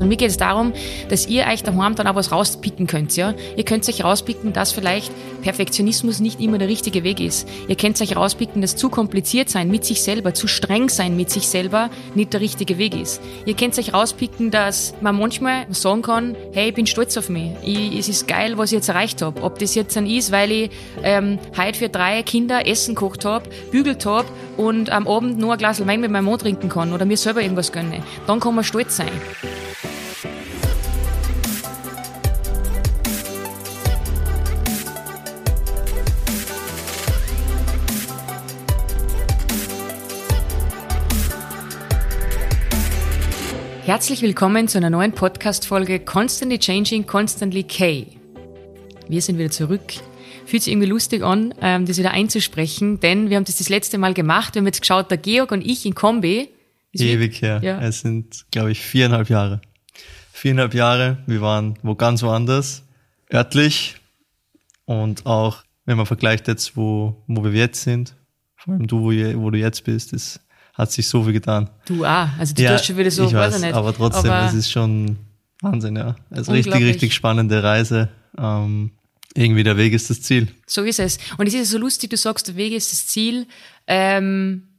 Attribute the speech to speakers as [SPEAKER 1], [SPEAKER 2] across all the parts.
[SPEAKER 1] Und mir geht es darum, dass ihr euch daheim dann auch was rauspicken könnt, ja. Ihr könnt euch rauspicken, dass vielleicht Perfektionismus nicht immer der richtige Weg ist. Ihr könnt euch rauspicken, dass zu kompliziert sein mit sich selber, zu streng sein mit sich selber nicht der richtige Weg ist. Ihr könnt euch rauspicken, dass man manchmal sagen kann, hey, ich bin stolz auf mich. Ich, es ist geil, was ich jetzt erreicht habe. Ob das jetzt dann ist, weil ich ähm, heute für drei Kinder Essen gekocht habe, bügelt habe und am Abend nur ein Glas Wein mit meinem Mann trinken kann oder mir selber irgendwas gönne. Dann kann man stolz sein. Herzlich willkommen zu einer neuen Podcast-Folge Constantly Changing, Constantly K. Wir sind wieder zurück. Fühlt sich irgendwie lustig an, ähm, das wieder einzusprechen, denn wir haben das das letzte Mal gemacht. Wir haben jetzt geschaut, der Georg und ich in Kombi.
[SPEAKER 2] Ewig her. Ja. Es sind, glaube ich, viereinhalb Jahre. Viereinhalb Jahre. Wir waren wo ganz woanders, örtlich und auch, wenn man vergleicht jetzt, wo, wo wir jetzt sind, vor allem du, wo, wo du jetzt bist, ist hat sich so viel getan.
[SPEAKER 1] Du auch. Also du ja, tust schon wieder so,
[SPEAKER 2] ich weiß, weiß ich nicht. Aber trotzdem, aber es ist schon Wahnsinn, ja. Also richtig, richtig spannende Reise. Ähm, irgendwie der Weg ist das Ziel.
[SPEAKER 1] So ist es. Und es ist so lustig, du sagst, der Weg ist das Ziel. Ähm,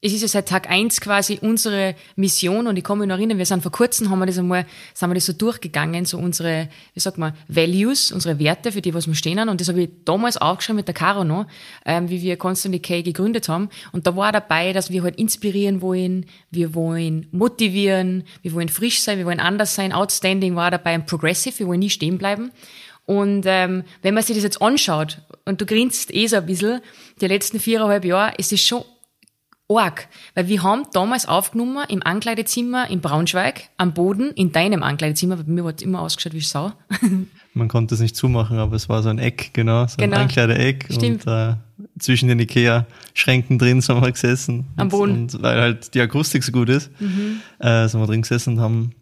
[SPEAKER 1] es ist ja seit Tag eins quasi unsere Mission und ich kann mich noch erinnern, wir sind vor kurzem, haben wir das einmal, sind wir das so durchgegangen, so unsere, wie sagt man, Values, unsere Werte, für die, was wir stehen und das habe ich damals aufgeschrieben mit der Caro noch, ähm, wie wir Constant K gegründet haben. Und da war dabei, dass wir halt inspirieren wollen, wir wollen motivieren, wir wollen frisch sein, wir wollen anders sein, outstanding war dabei und progressive, wir wollen nie stehen bleiben. Und ähm, wenn man sich das jetzt anschaut und du grinst eh so ein bisschen, die letzten viereinhalb Jahre, ist es schon arg. Weil wir haben damals aufgenommen im Ankleidezimmer in Braunschweig, am Boden, in deinem Ankleidezimmer, weil bei mir hat es immer ausgeschaut wie Sau.
[SPEAKER 2] Man konnte es nicht zumachen, aber es war so ein Eck, genau, so genau. ein Ankleideeck. Stimmt. Und äh, zwischen den Ikea-Schränken drin sind wir gesessen.
[SPEAKER 1] Am Boden.
[SPEAKER 2] Und, und weil halt die Akustik so gut ist, mhm. äh, sind wir drin gesessen und haben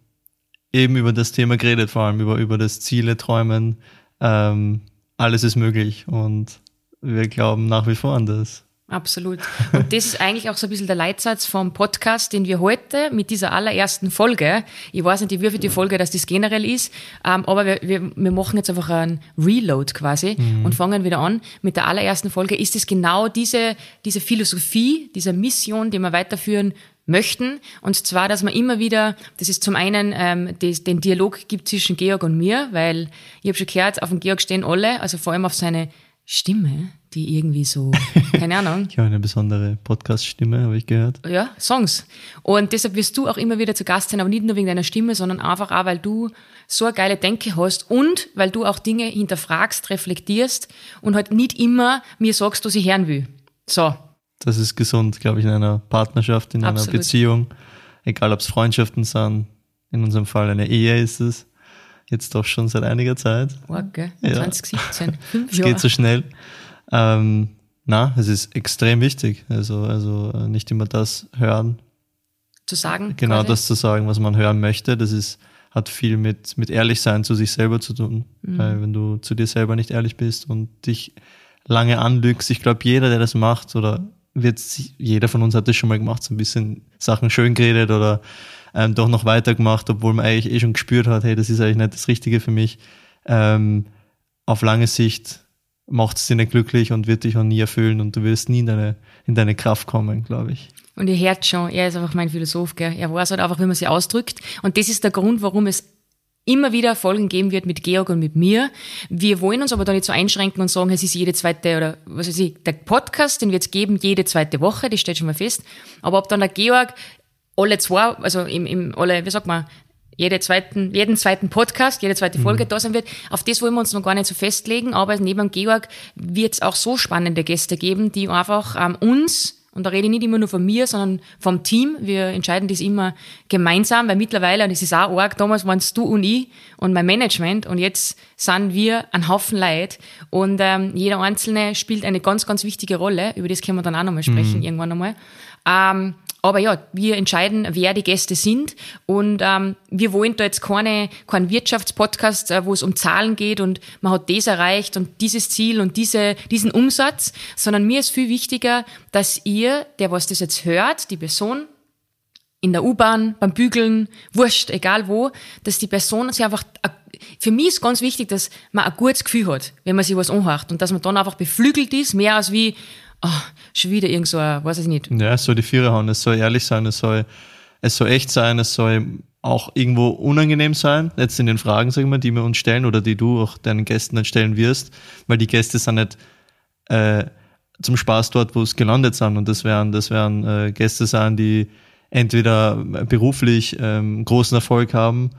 [SPEAKER 2] eben über das Thema geredet, vor allem über, über das Ziele, Träumen. Ähm, alles ist möglich und wir glauben nach wie vor an das.
[SPEAKER 1] Absolut. Und das ist eigentlich auch so ein bisschen der Leitsatz vom Podcast, den wir heute mit dieser allerersten Folge, ich weiß nicht, wie viel die Folge, dass das generell ist, ähm, aber wir, wir, wir machen jetzt einfach einen Reload quasi mhm. und fangen wieder an. Mit der allerersten Folge ist es genau diese, diese Philosophie, diese Mission, die wir weiterführen möchten. Und zwar, dass man immer wieder, das ist zum einen ähm, das, den Dialog gibt zwischen Georg und mir, weil ich habe schon gehört, auf dem Georg stehen alle, also vor allem auf seine Stimme, die irgendwie so, keine Ahnung.
[SPEAKER 2] ich habe eine besondere Podcast-Stimme, habe ich gehört.
[SPEAKER 1] Ja, Songs. Und deshalb wirst du auch immer wieder zu Gast sein, aber nicht nur wegen deiner Stimme, sondern einfach auch, weil du so eine geile Denke hast und weil du auch Dinge hinterfragst, reflektierst und halt nicht immer mir sagst, was ich hören will. So.
[SPEAKER 2] Das ist gesund, glaube ich, in einer Partnerschaft, in Absolut. einer Beziehung. Egal, ob es Freundschaften sind, in unserem Fall eine Ehe ist es jetzt doch schon seit einiger Zeit.
[SPEAKER 1] Okay, ja. 2017, fünf
[SPEAKER 2] Jahre. Es geht so schnell. Ähm, na, es ist extrem wichtig. Also, also äh, nicht immer das hören.
[SPEAKER 1] Zu sagen.
[SPEAKER 2] Genau quasi. das zu sagen, was man hören möchte. Das ist, hat viel mit, mit Ehrlichsein zu sich selber zu tun. Mhm. Weil wenn du zu dir selber nicht ehrlich bist und dich lange anlügst, ich glaube, jeder, der das macht, oder wird jeder von uns hat das schon mal gemacht, so ein bisschen Sachen schön geredet oder ähm, doch noch weitergemacht, obwohl man eigentlich eh schon gespürt hat, hey, das ist eigentlich nicht das Richtige für mich. Ähm, auf lange Sicht macht es dich nicht glücklich und wird dich auch nie erfüllen und du wirst nie in deine, in deine Kraft kommen, glaube ich.
[SPEAKER 1] Und ihr hört schon, er ist einfach mein Philosoph, gell? er weiß halt einfach, wie man sich ausdrückt. Und das ist der Grund, warum es immer wieder Folgen geben wird mit Georg und mit mir. Wir wollen uns aber da nicht so einschränken und sagen, es ist jede zweite oder was weiß ich, der Podcast, den wird es geben, jede zweite Woche, das steht schon mal fest. Aber ob dann der Georg alle zwei, also im, im alle, wie sagt man, jede zweiten, jeden zweiten Podcast, jede zweite Folge mhm. da sein wird. Auf das wollen wir uns noch gar nicht so festlegen, aber neben Georg wird es auch so spannende Gäste geben, die einfach ähm, uns, und da rede ich nicht immer nur von mir, sondern vom Team, wir entscheiden das immer gemeinsam, weil mittlerweile, und das ist auch arg, damals waren es du und ich und mein Management und jetzt sind wir ein Haufen Leid und ähm, jeder Einzelne spielt eine ganz, ganz wichtige Rolle, über das können wir dann auch nochmal sprechen, mhm. irgendwann nochmal. Ähm, aber ja, wir entscheiden, wer die Gäste sind. Und ähm, wir wollen da jetzt keine, keinen Wirtschaftspodcast, äh, wo es um Zahlen geht und man hat das erreicht und dieses Ziel und diese, diesen Umsatz, sondern mir ist viel wichtiger, dass ihr, der was das jetzt hört, die Person in der U-Bahn, beim Bügeln, wurscht, egal wo, dass die Person sich einfach, für mich ist ganz wichtig, dass man ein gutes Gefühl hat, wenn man sich was anhört und dass man dann einfach beflügelt ist, mehr als wie, oh, schon wieder irgend so ein, weiß ich nicht.
[SPEAKER 2] Ja, es soll die Vierer hauen, es soll ehrlich sein, es soll, es soll echt sein, es soll auch irgendwo unangenehm sein, jetzt in den Fragen, sagen wir, die wir uns stellen oder die du auch deinen Gästen dann stellen wirst, weil die Gäste sind nicht äh, zum Spaß dort, wo es gelandet sind und das werden, das werden äh, Gäste sein, die entweder beruflich ähm, großen Erfolg haben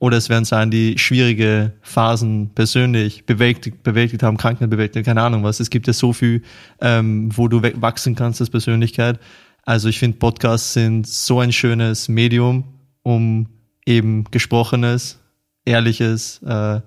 [SPEAKER 2] oder es werden sein, die schwierige Phasen persönlich bewältigt, bewältigt haben, Krankheit bewältigt, keine Ahnung was. Es gibt ja so viel, ähm, wo du wachsen kannst als Persönlichkeit. Also ich finde, Podcasts sind so ein schönes Medium, um eben Gesprochenes, Ehrliches äh,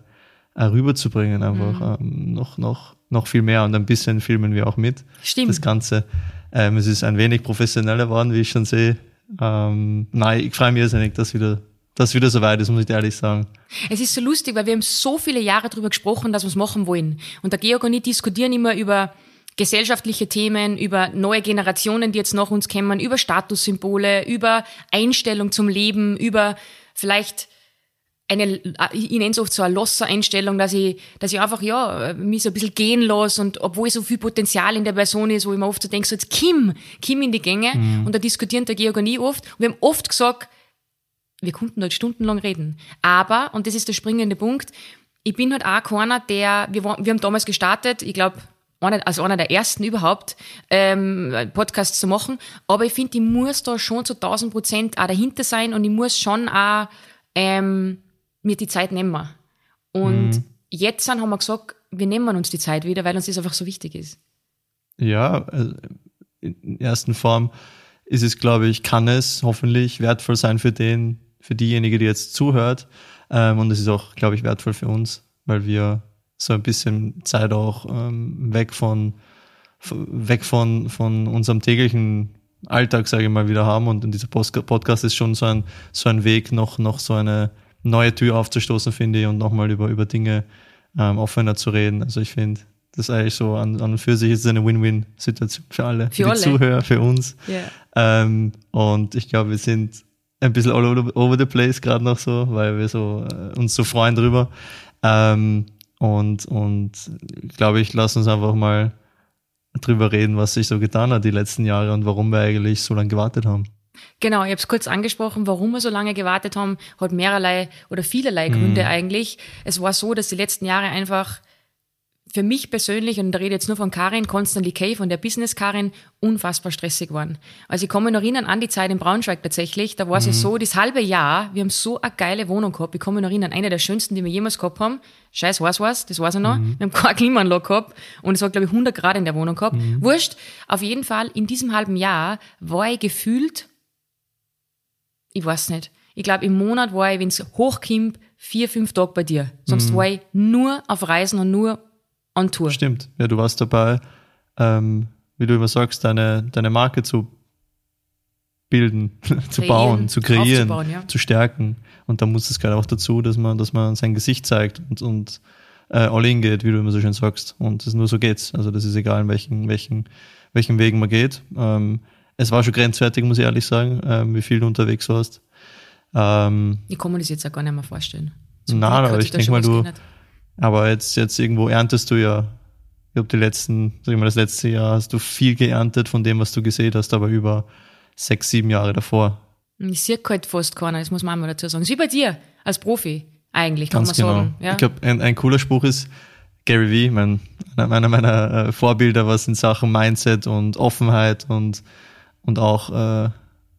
[SPEAKER 2] rüberzubringen, einfach mhm. ähm, noch, noch, noch viel mehr und ein bisschen filmen wir auch mit.
[SPEAKER 1] Stimmt.
[SPEAKER 2] Das Ganze. Ähm, es ist ein wenig professioneller geworden, wie ich schon sehe. Ähm, nein, ich freue mich irrsinnig, dass wieder dass wieder so weit ist, muss ich ehrlich sagen.
[SPEAKER 1] Es ist so lustig, weil wir haben so viele Jahre darüber gesprochen, dass wir es machen wollen. Und der Georg und ich diskutieren immer über gesellschaftliche Themen, über neue Generationen, die jetzt nach uns kommen, über Statussymbole, über Einstellung zum Leben, über vielleicht eine, ich nenne es oft so eine Losser-Einstellung, dass ich, dass ich einfach, ja, mich so ein bisschen gehen lasse und obwohl so viel Potenzial in der Person ist, wo ich mir oft so denke, so jetzt Kim, Kim in die Gänge mhm. und da diskutieren der Georg und ich oft und wir haben oft gesagt, wir konnten dort stundenlang reden. Aber, und das ist der springende Punkt, ich bin halt auch keiner, der, wir, wir haben damals gestartet, ich glaube, als einer der ersten überhaupt, ähm, Podcasts zu machen. Aber ich finde, ich muss da schon zu 1000 Prozent auch dahinter sein und ich muss schon auch ähm, mir die Zeit nehmen. Und mhm. jetzt haben wir gesagt, wir nehmen uns die Zeit wieder, weil uns das einfach so wichtig ist.
[SPEAKER 2] Ja, also in erster Form ist es, glaube ich, kann es hoffentlich wertvoll sein für den, für diejenige, die jetzt zuhört. Ähm, und es ist auch, glaube ich, wertvoll für uns, weil wir so ein bisschen Zeit auch ähm, weg von weg von, von unserem täglichen Alltag, sage ich mal, wieder haben. Und dieser Podcast ist schon so ein, so ein Weg, noch, noch so eine neue Tür aufzustoßen, finde ich, und nochmal über, über Dinge ähm, offener zu reden. Also ich finde, das ist eigentlich so an, an und für sich ist eine Win-Win-Situation für alle, für, für die alle. Zuhörer, für uns. Yeah. Ähm, und ich glaube, wir sind ein bisschen all over the place gerade noch so, weil wir so äh, uns so freuen drüber. Ähm, und und glaube ich, lass uns einfach mal drüber reden, was sich so getan hat die letzten Jahre und warum wir eigentlich so lange gewartet haben.
[SPEAKER 1] Genau, ich habe es kurz angesprochen, warum wir so lange gewartet haben, hat mehrerlei oder vielerlei Gründe mhm. eigentlich. Es war so, dass die letzten Jahre einfach für mich persönlich, und da rede ich jetzt nur von Karin, Constantly Kay, von der Business Karin, unfassbar stressig waren. Also ich komme noch erinnern an die Zeit in Braunschweig tatsächlich, da war es mhm. ja so, das halbe Jahr, wir haben so eine geile Wohnung gehabt, ich komme mich noch erinnern, eine der schönsten, die wir jemals gehabt haben, scheiß was was, das weiß ich noch, mhm. wir haben keine Klimaanlage gehabt und es war glaube ich 100 Grad in der Wohnung gehabt, mhm. wurscht, auf jeden Fall, in diesem halben Jahr war ich gefühlt, ich weiß nicht, ich glaube im Monat war ich, wenn es hochkommt, vier, fünf Tage bei dir, sonst mhm. war ich nur auf Reisen und nur on Tour.
[SPEAKER 2] Stimmt, ja, du warst dabei, ähm, wie du immer sagst, deine, deine Marke zu bilden, zu bauen, zu kreieren, ja. zu stärken. Und da muss es gerade auch dazu, dass man, dass man sein Gesicht zeigt und, und äh, all in geht, wie du immer so schön sagst. Und das nur so geht's. Also das ist egal, in welchen, welchen, welchen Wegen man geht. Ähm, es war schon grenzwertig, muss ich ehrlich sagen, ähm, wie viel du unterwegs warst.
[SPEAKER 1] Ähm, ich kann mir das jetzt auch gar nicht mehr vorstellen.
[SPEAKER 2] Zum nein, aber ich denke mal, du, geändert. Aber jetzt, jetzt irgendwo erntest du ja, ich glaube, die letzten, sag ich mal, das letzte Jahr hast du viel geerntet von dem, was du gesehen hast, aber über sechs, sieben Jahre davor.
[SPEAKER 1] Ich sehe halt fast keiner, das muss man mal dazu sagen. Das ist wie bei dir, als Profi, eigentlich, kann Ganz man genau. sagen. Ja?
[SPEAKER 2] Ich glaube, ein, ein cooler Spruch ist, Gary Vee, mein, einer meiner äh, Vorbilder, was in Sachen Mindset und Offenheit und, und auch äh,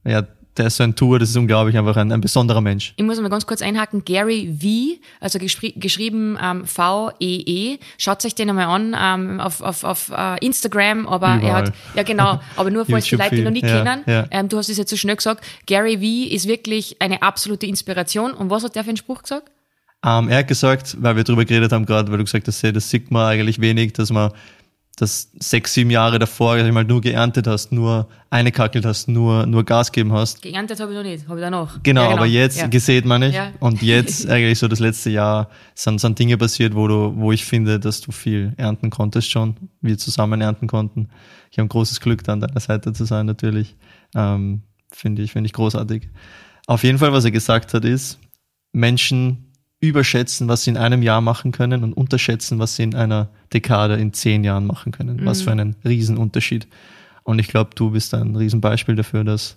[SPEAKER 2] ja, der ist so ein Tour, das ist unglaublich, einfach ein, ein besonderer Mensch.
[SPEAKER 1] Ich muss mal ganz kurz einhaken, Gary V, also geschrieben ähm, V-E-E, -E. schaut euch den einmal an ähm, auf, auf, auf uh, Instagram, aber Überall. er hat, ja genau, aber nur falls die Leute, die noch nicht ja, kennen, ja. Ähm, du hast es jetzt so schnell gesagt, Gary V ist wirklich eine absolute Inspiration. Und was hat der für einen Spruch gesagt?
[SPEAKER 2] Ähm, er hat gesagt, weil wir darüber geredet haben gerade, weil du gesagt hast, das sieht man eigentlich wenig, dass man das sechs, sieben Jahre davor ich mal, nur geerntet hast, nur eine kackelt hast, nur, nur Gas geben hast.
[SPEAKER 1] Geerntet habe ich noch nicht, habe ich danach.
[SPEAKER 2] Genau, ja, genau. aber jetzt ja. gesät man nicht. Ja. Und jetzt eigentlich so das letzte Jahr sind, sind Dinge passiert, wo du, wo ich finde, dass du viel ernten konntest schon, wir zusammen ernten konnten. Ich habe ein großes Glück, da an deiner Seite zu sein natürlich. Ähm, Finde ich, finde ich großartig. Auf jeden Fall, was er gesagt hat, ist, Menschen überschätzen, was sie in einem Jahr machen können und unterschätzen, was sie in einer Dekade, in zehn Jahren machen können. Mhm. Was für einen Riesenunterschied. Und ich glaube, du bist ein Riesenbeispiel dafür, dass,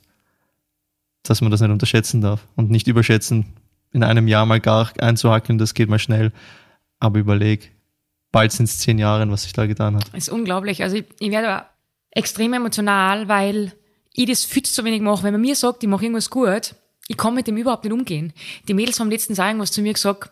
[SPEAKER 2] dass man das nicht unterschätzen darf und nicht überschätzen, in einem Jahr mal gar einzuhackeln, das geht mal schnell. Aber überleg, bald sind es zehn Jahre, was sich da getan hat.
[SPEAKER 1] Das ist unglaublich. Also ich, ich werde extrem emotional, weil ich das viel zu wenig mache. Wenn man mir sagt, ich mache irgendwas gut, ich kann mit dem überhaupt nicht umgehen. Die Mädels haben letztens irgendwas zu mir gesagt,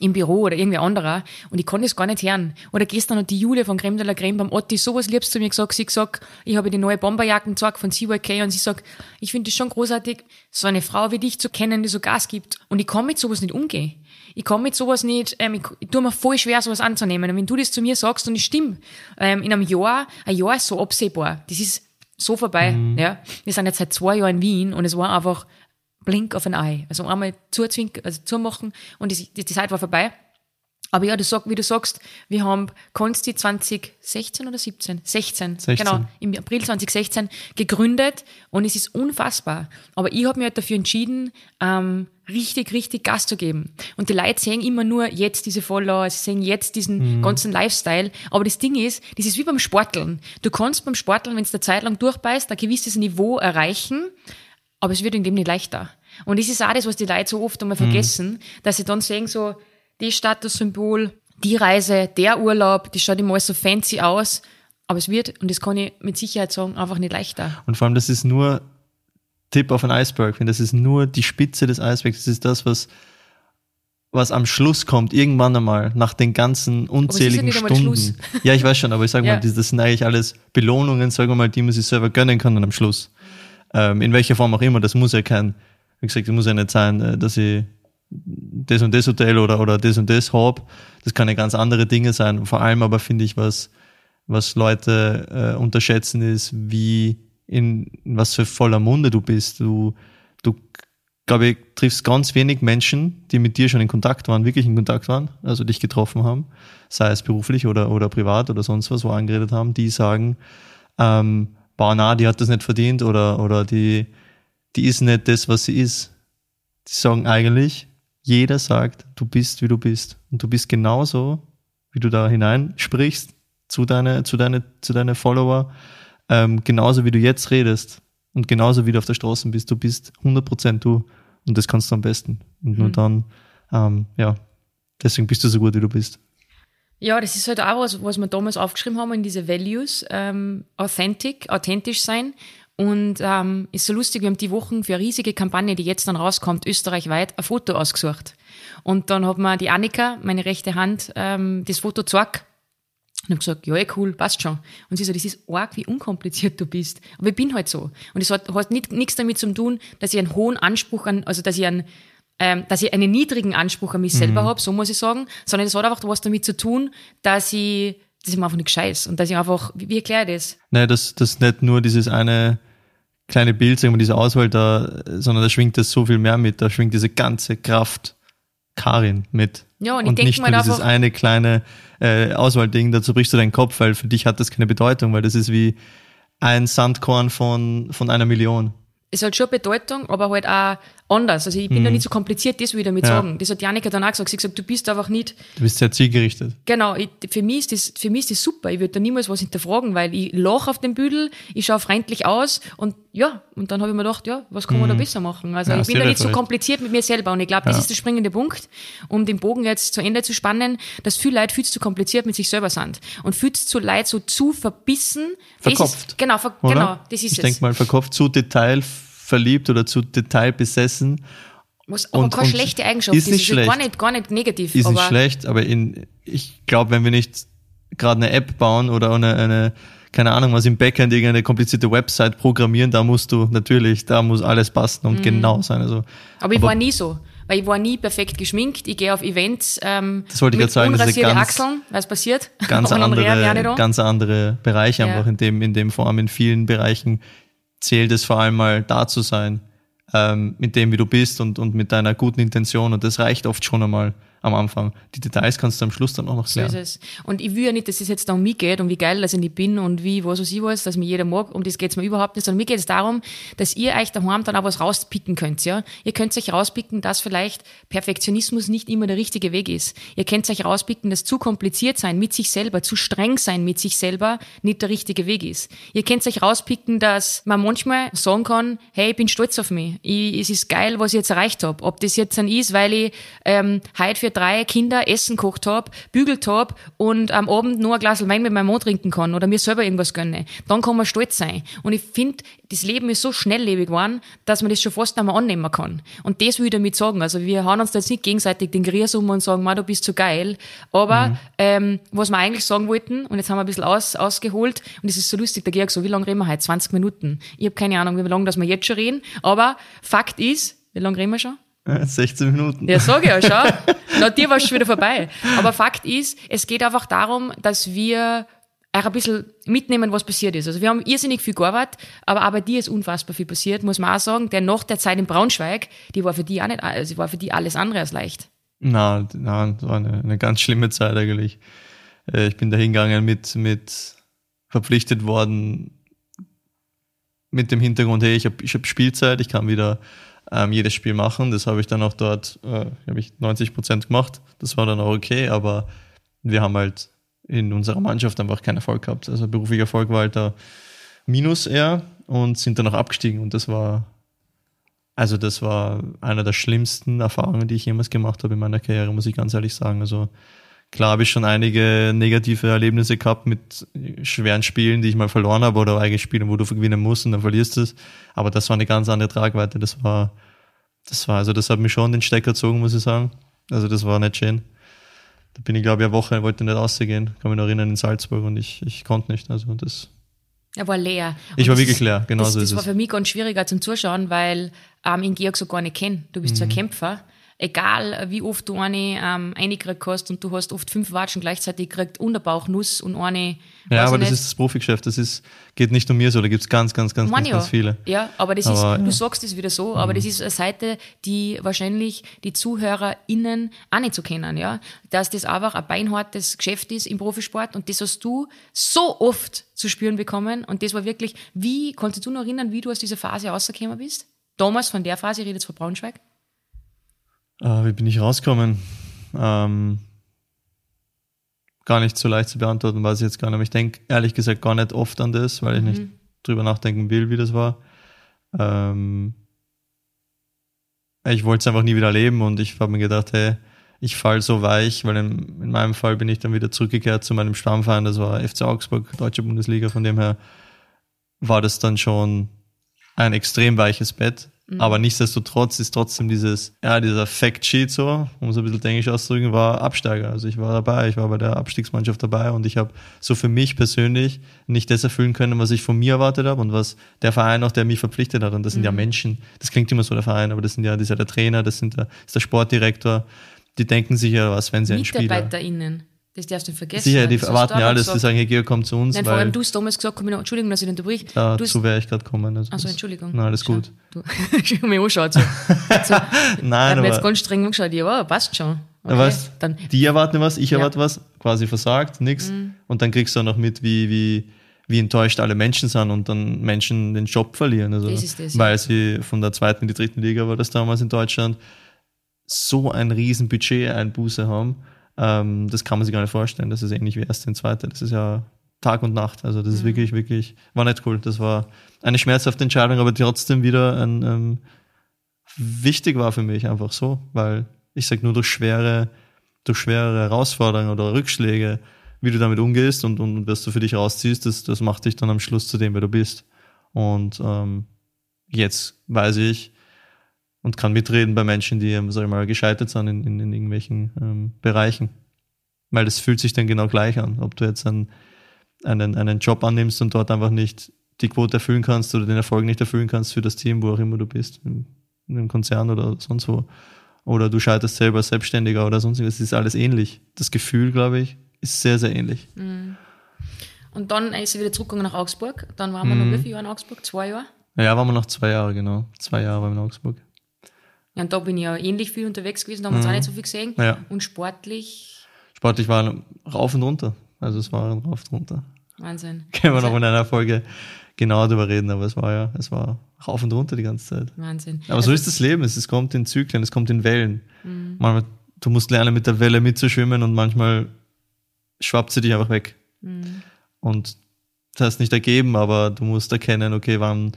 [SPEAKER 1] im Büro oder irgendwie anderer und ich kann das gar nicht hören. Oder gestern hat die Julia von Creme de la Creme beim Otti sowas liebst zu mir gesagt, sie gesagt, ich habe die neue Bomberjacken gezeigt von CYK und sie sagt, ich finde das schon großartig, so eine Frau wie dich zu kennen, die so Gas gibt. Und ich kann mit sowas nicht umgehen. Ich kann mit sowas nicht, ähm, ich, ich tue mir voll schwer, sowas anzunehmen. Und wenn du das zu mir sagst und ich stimme, ähm, in einem Jahr, ein Jahr ist so absehbar. Das ist so vorbei, mhm. ja. Wir sind jetzt seit zwei Jahren in Wien und es war einfach Blink of an Eye. Also einmal zuzwinken, also zumachen und die, die, die Zeit war vorbei. Aber ja, du sag, wie du sagst, wir haben Consti 2016 oder 17? 16, 16. genau, im April 2016 gegründet und es ist unfassbar. Aber ich habe mich halt dafür entschieden, ähm, richtig, richtig Gas zu geben. Und die Leute sehen immer nur jetzt diese Follower, sie sehen jetzt diesen mhm. ganzen Lifestyle. Aber das Ding ist, das ist wie beim Sporteln. Du kannst beim Sporteln, wenn es eine Zeit lang durchbeißt, ein gewisses Niveau erreichen, aber es wird in dem nicht leichter. Und das ist auch das, was die Leute so oft einmal mhm. vergessen, dass sie dann sehen so, das Statussymbol, die Reise, der Urlaub, das schaut immer so fancy aus. Aber es wird, und das kann ich mit Sicherheit sagen, einfach nicht leichter.
[SPEAKER 2] Und vor allem, das ist nur Tipp auf ein Eisberg. Das ist nur die Spitze des Eisbergs. Das ist das, was, was am Schluss kommt, irgendwann einmal, nach den ganzen unzähligen Stunden. Ja, ich weiß schon, aber ich sage ja. mal, das, das sind eigentlich alles Belohnungen, sagen wir mal, die man sich selber gönnen kann dann am Schluss. Ähm, in welcher Form auch immer, das muss ja kein, wie gesagt, es muss ja nicht sein, äh, dass ich das und das Hotel oder, oder das und das habe. Das kann ja ganz andere Dinge sein. Vor allem aber finde ich, was, was Leute äh, unterschätzen, ist, wie in, in was für voller Munde du bist. Du, du glaube ich, triffst ganz wenig Menschen, die mit dir schon in Kontakt waren, wirklich in Kontakt waren, also dich getroffen haben, sei es beruflich oder, oder privat oder sonst was, wo angeredet haben, die sagen, ähm, boah, na, die hat das nicht verdient oder, oder die, die ist nicht das, was sie ist. Die sagen eigentlich, jeder sagt, du bist, wie du bist. Und du bist genauso, wie du da hineinsprichst zu deine, zu deine, zu deine Follower, ähm, genauso wie du jetzt redest und genauso wie du auf der Straße bist. Du bist 100% du und das kannst du am besten. Und mhm. nur dann, ähm, ja, deswegen bist du so gut, wie du bist.
[SPEAKER 1] Ja, das ist halt auch was, was wir damals aufgeschrieben haben in diese Values. Ähm, authentic, authentisch sein. Und ähm, ist so lustig, wir haben die Wochen für eine riesige Kampagne, die jetzt dann rauskommt, österreichweit, ein Foto ausgesucht. Und dann hat mir die Annika, meine rechte Hand, ähm, das Foto gezeigt. Und habe gesagt, ja, eh cool, passt schon. Und sie so, das ist arg, wie unkompliziert du bist. Aber ich bin halt so. Und es hat, hat nichts damit zu tun, dass ich einen hohen Anspruch an, also dass ich einen, ähm, dass ich einen niedrigen Anspruch an mich mhm. selber habe, so muss ich sagen, sondern es hat einfach was damit zu tun, dass ich, dass ich mir einfach nicht scheiß und dass ich einfach, wie, wie erkläre ich das?
[SPEAKER 2] Nein, dass das nicht nur dieses eine kleine Bild, sagen wir, diese Auswahl da, sondern da schwingt das so viel mehr mit, da schwingt diese ganze Kraft Karin mit.
[SPEAKER 1] Ja, und, ich
[SPEAKER 2] und
[SPEAKER 1] denke
[SPEAKER 2] nicht nur dieses eine kleine äh, Auswahlding, dazu brichst du deinen Kopf, weil für dich hat das keine Bedeutung, weil das ist wie ein Sandkorn von, von einer Million.
[SPEAKER 1] Es hat schon Bedeutung, aber halt auch anders. Also ich bin mhm. da nicht so kompliziert, das will ich damit ja. sagen. Das hat Janika dann auch gesagt. Sie hat gesagt, du bist einfach nicht.
[SPEAKER 2] Du bist sehr zielgerichtet.
[SPEAKER 1] Genau. Ich, für, mich ist das, für mich ist das super. Ich würde da niemals was hinterfragen, weil ich lach auf dem Büdel, ich schaue freundlich aus und ja, und dann habe ich mir gedacht, ja, was kann man mhm. da besser machen? Also ja, ich bin da nicht so kompliziert mit mir selber und ich glaube, das ja. ist der springende Punkt, um den Bogen jetzt zu Ende zu spannen, dass viele Leute viel zu kompliziert mit sich selber sind und viel zu Leute so zu verbissen.
[SPEAKER 2] Verkopft.
[SPEAKER 1] Ist, genau, ver, genau, das ist
[SPEAKER 2] ich
[SPEAKER 1] es.
[SPEAKER 2] Ich denke mal, verkopft zu Detail verliebt oder zu detailbesessen.
[SPEAKER 1] Was aber und, keine und schlechte Eigenschaft
[SPEAKER 2] ist. Nicht ist schlecht.
[SPEAKER 1] Gar nicht, gar nicht negativ.
[SPEAKER 2] Ist nicht schlecht, aber in, ich glaube, wenn wir nicht gerade eine App bauen oder eine, eine, keine Ahnung, was im Backend irgendeine komplizierte Website programmieren, da musst du natürlich, da muss alles passen und mhm. genau sein. Also,
[SPEAKER 1] aber ich aber, war nie so. Weil ich war nie perfekt geschminkt. Ich gehe auf Events ähm,
[SPEAKER 2] das wollte ich mit sagen, unrasierte
[SPEAKER 1] ganz, Achseln, was passiert.
[SPEAKER 2] Ganz andere, ganz andere Bereiche ja. einfach in dem, in dem Form, in vielen Bereichen zählt es vor allem mal da zu sein, ähm, mit dem, wie du bist und, und mit deiner guten Intention. Und das reicht oft schon einmal. Am Anfang. Die Details kannst du am Schluss dann auch noch klären.
[SPEAKER 1] So ist es. Und ich will ja nicht, dass es jetzt da um mich geht und wie geil dass ich bin und wie, was weiß ich was, dass mich jeder mag. Um das geht's mir überhaupt nicht, sondern mir geht es darum, dass ihr euch daheim dann auch was rauspicken könnt, ja. Ihr könnt euch rauspicken, dass vielleicht Perfektionismus nicht immer der richtige Weg ist. Ihr könnt euch rauspicken, dass zu kompliziert sein mit sich selber, zu streng sein mit sich selber nicht der richtige Weg ist. Ihr könnt euch rauspicken, dass man manchmal sagen kann, hey, ich bin stolz auf mich. Ich, es ist geil, was ich jetzt erreicht habe. Ob das jetzt dann ist, weil ich ähm, heute für drei Kinder Essen kocht habe, bügelt habe und am Abend nur ein Glas Wein mit meinem Mann trinken kann oder mir selber irgendwas gönne, dann kann man stolz sein. Und ich finde, das Leben ist so schnelllebig geworden, dass man das schon fast mehr annehmen kann. Und das will ich damit sagen. Also wir haben uns da jetzt nicht gegenseitig den Griers um und sagen, du bist so geil. Aber mhm. ähm, was wir eigentlich sagen wollten, und jetzt haben wir ein bisschen aus, ausgeholt, und es ist so lustig, der Georg so, wie lange reden wir heute? 20 Minuten. Ich habe keine Ahnung, wie lange dass wir jetzt schon reden. Aber Fakt ist, wie lange reden wir schon?
[SPEAKER 2] 16 Minuten.
[SPEAKER 1] Ja, sag ich ja schon. Na, dir war es schon wieder vorbei. Aber Fakt ist, es geht einfach darum, dass wir auch ein bisschen mitnehmen, was passiert ist. Also wir haben irrsinnig viel gearbeitet, aber auch bei dir ist unfassbar viel passiert, muss man auch sagen. Denn nach der Zeit in Braunschweig, die war für die auch nicht, also war für die alles andere als leicht.
[SPEAKER 2] Na, na, das war eine, eine ganz schlimme Zeit eigentlich. Äh, ich bin da hingegangen mit, mit verpflichtet worden mit dem Hintergrund, hey, ich habe ich hab Spielzeit, ich kann wieder ähm, jedes Spiel machen. Das habe ich dann auch dort, äh, habe ich 90 Prozent gemacht. Das war dann auch okay, aber wir haben halt in unserer Mannschaft einfach keinen Erfolg gehabt. Also beruflicher Erfolg war halt da Minus eher und sind dann auch abgestiegen und das war, also das war einer der schlimmsten Erfahrungen, die ich jemals gemacht habe in meiner Karriere, muss ich ganz ehrlich sagen. Also klar habe ich schon einige negative Erlebnisse gehabt mit schweren Spielen, die ich mal verloren habe oder eigentlich Spielen, wo du gewinnen musst und dann verlierst du es. Aber das war eine ganz andere Tragweite. Das war, das war, also das hat mich schon den Stecker gezogen, muss ich sagen. Also das war nicht schön. Da bin ich, glaube ich, eine Woche, wollte nicht rausgehen. Kann mich noch erinnern in Salzburg und ich, ich konnte nicht. Also das.
[SPEAKER 1] Er war leer.
[SPEAKER 2] Und ich war wirklich leer, genau
[SPEAKER 1] so
[SPEAKER 2] ist
[SPEAKER 1] es. Das war für mich ganz schwieriger zum Zuschauen, weil ähm, ihn Georg so gar nicht kenne. Du bist mhm. ein Kämpfer egal wie oft du eine ähm, eingekriegt hast und du hast oft fünf Watschen gleichzeitig gekriegt und eine Bauchnuss und eine.
[SPEAKER 2] Ja, aber das ist das Profigeschäft. Das ist, geht nicht um mir so, da gibt es ganz, ganz, ganz, ganz, ganz, viele.
[SPEAKER 1] Ja, aber das aber, ist, du sagst es wieder so, aber mhm. das ist eine Seite, die wahrscheinlich die ZuhörerInnen auch nicht so kennen, ja. Dass das einfach ein beinhartes Geschäft ist im Profisport und das hast du so oft zu spüren bekommen und das war wirklich, wie, kannst du noch erinnern, wie du aus dieser Phase rausgekommen bist? Damals von der Phase, ich rede jetzt von Braunschweig?
[SPEAKER 2] Äh, wie bin ich rausgekommen? Ähm, gar nicht so leicht zu beantworten, weiß ich jetzt gar nicht. Aber ich denke ehrlich gesagt gar nicht oft an das, weil ich mhm. nicht drüber nachdenken will, wie das war. Ähm, ich wollte es einfach nie wieder erleben und ich habe mir gedacht, hey, ich fall so weich, weil in, in, meinem Fall bin ich dann wieder zurückgekehrt zu meinem Stammverein, das war FC Augsburg, deutsche Bundesliga, von dem her war das dann schon ein extrem weiches Bett. Mhm. Aber nichtsdestotrotz ist trotzdem dieses, ja, dieser Fact Sheet so, um es ein bisschen englisch auszudrücken, war Absteiger. Also ich war dabei, ich war bei der Abstiegsmannschaft dabei und ich habe so für mich persönlich nicht das erfüllen können, was ich von mir erwartet habe und was der Verein auch, der mich verpflichtet hat. Und das sind mhm. ja Menschen. Das klingt immer so der Verein, aber das sind ja, das ist ja der Trainer, das sind der, das ist der Sportdirektor. Die denken sich ja was, wenn sie einen Spieler.
[SPEAKER 1] MitarbeiterInnen. Das darfst du nicht vergessen.
[SPEAKER 2] Sicher, die erwarten ja alles, die sagen, hey, Georg, komm zu uns.
[SPEAKER 1] Nein, vor allem du hast damals gesagt, komm, Entschuldigung, dass ich den unterbrich.
[SPEAKER 2] Dazu wäre ich gerade gekommen.
[SPEAKER 1] Also Achso, Entschuldigung.
[SPEAKER 2] Nein, alles gut.
[SPEAKER 1] Du, ich habe mich angeschaut. So. so. Nein, aber... Ich jetzt ganz streng angeschaut, ja, passt schon.
[SPEAKER 2] Okay, was? Dann, die erwarten was, ich erwarte ja. was, quasi versagt, nix. Mhm. Und dann kriegst du auch noch mit, wie, wie, wie enttäuscht alle Menschen sind und dann Menschen den Job verlieren. Also, das ist das, weil ja. sie von der zweiten in die dritten Liga war das damals in Deutschland, so ein riesen Budget-Einbuße haben ähm, das kann man sich gar nicht vorstellen. Das ist ähnlich wie erste und zweite. Das ist ja Tag und Nacht. Also das ist mhm. wirklich, wirklich, war nicht cool. Das war eine schmerzhafte Entscheidung, aber trotzdem wieder ein, ähm, wichtig war für mich einfach so, weil ich sag nur durch schwere, durch schwere Herausforderungen oder Rückschläge, wie du damit umgehst und, und, was du für dich rausziehst, das, das macht dich dann am Schluss zu dem, wer du bist. Und ähm, jetzt weiß ich, und kann mitreden bei Menschen, die, sag ich mal, gescheitert sind in, in, in irgendwelchen ähm, Bereichen. Weil das fühlt sich dann genau gleich an, ob du jetzt einen, einen, einen Job annimmst und dort einfach nicht die Quote erfüllen kannst oder den Erfolg nicht erfüllen kannst für das Team, wo auch immer du bist, in, in einem Konzern oder sonst wo. Oder du scheiterst selber als Selbstständiger oder sonst was. Es ist alles ähnlich. Das Gefühl, glaube ich, ist sehr, sehr ähnlich. Mhm.
[SPEAKER 1] Und dann ist sie wieder zurückgegangen nach Augsburg. Dann waren wir mhm. noch wie viele Jahre in Augsburg? Zwei Jahre?
[SPEAKER 2] Ja, waren wir noch zwei Jahre, genau. Zwei Jahre in Augsburg.
[SPEAKER 1] Ja, und da bin ich ja ähnlich viel unterwegs gewesen, da haben wir uns auch nicht so viel gesehen.
[SPEAKER 2] Mhm. Ja.
[SPEAKER 1] Und sportlich,
[SPEAKER 2] Sportlich war rauf und runter. Also es war rauf und runter.
[SPEAKER 1] Wahnsinn.
[SPEAKER 2] Können wir noch in einer Folge genauer darüber reden, aber es war ja, es war rauf und runter die ganze Zeit.
[SPEAKER 1] Wahnsinn.
[SPEAKER 2] Aber so ist das Leben. Es, es kommt in Zyklen, es kommt in Wellen. Manchmal, du musst lernen, mit der Welle mitzuschwimmen und manchmal schwappt sie dich einfach weg. Und das heißt nicht ergeben, aber du musst erkennen, okay, wann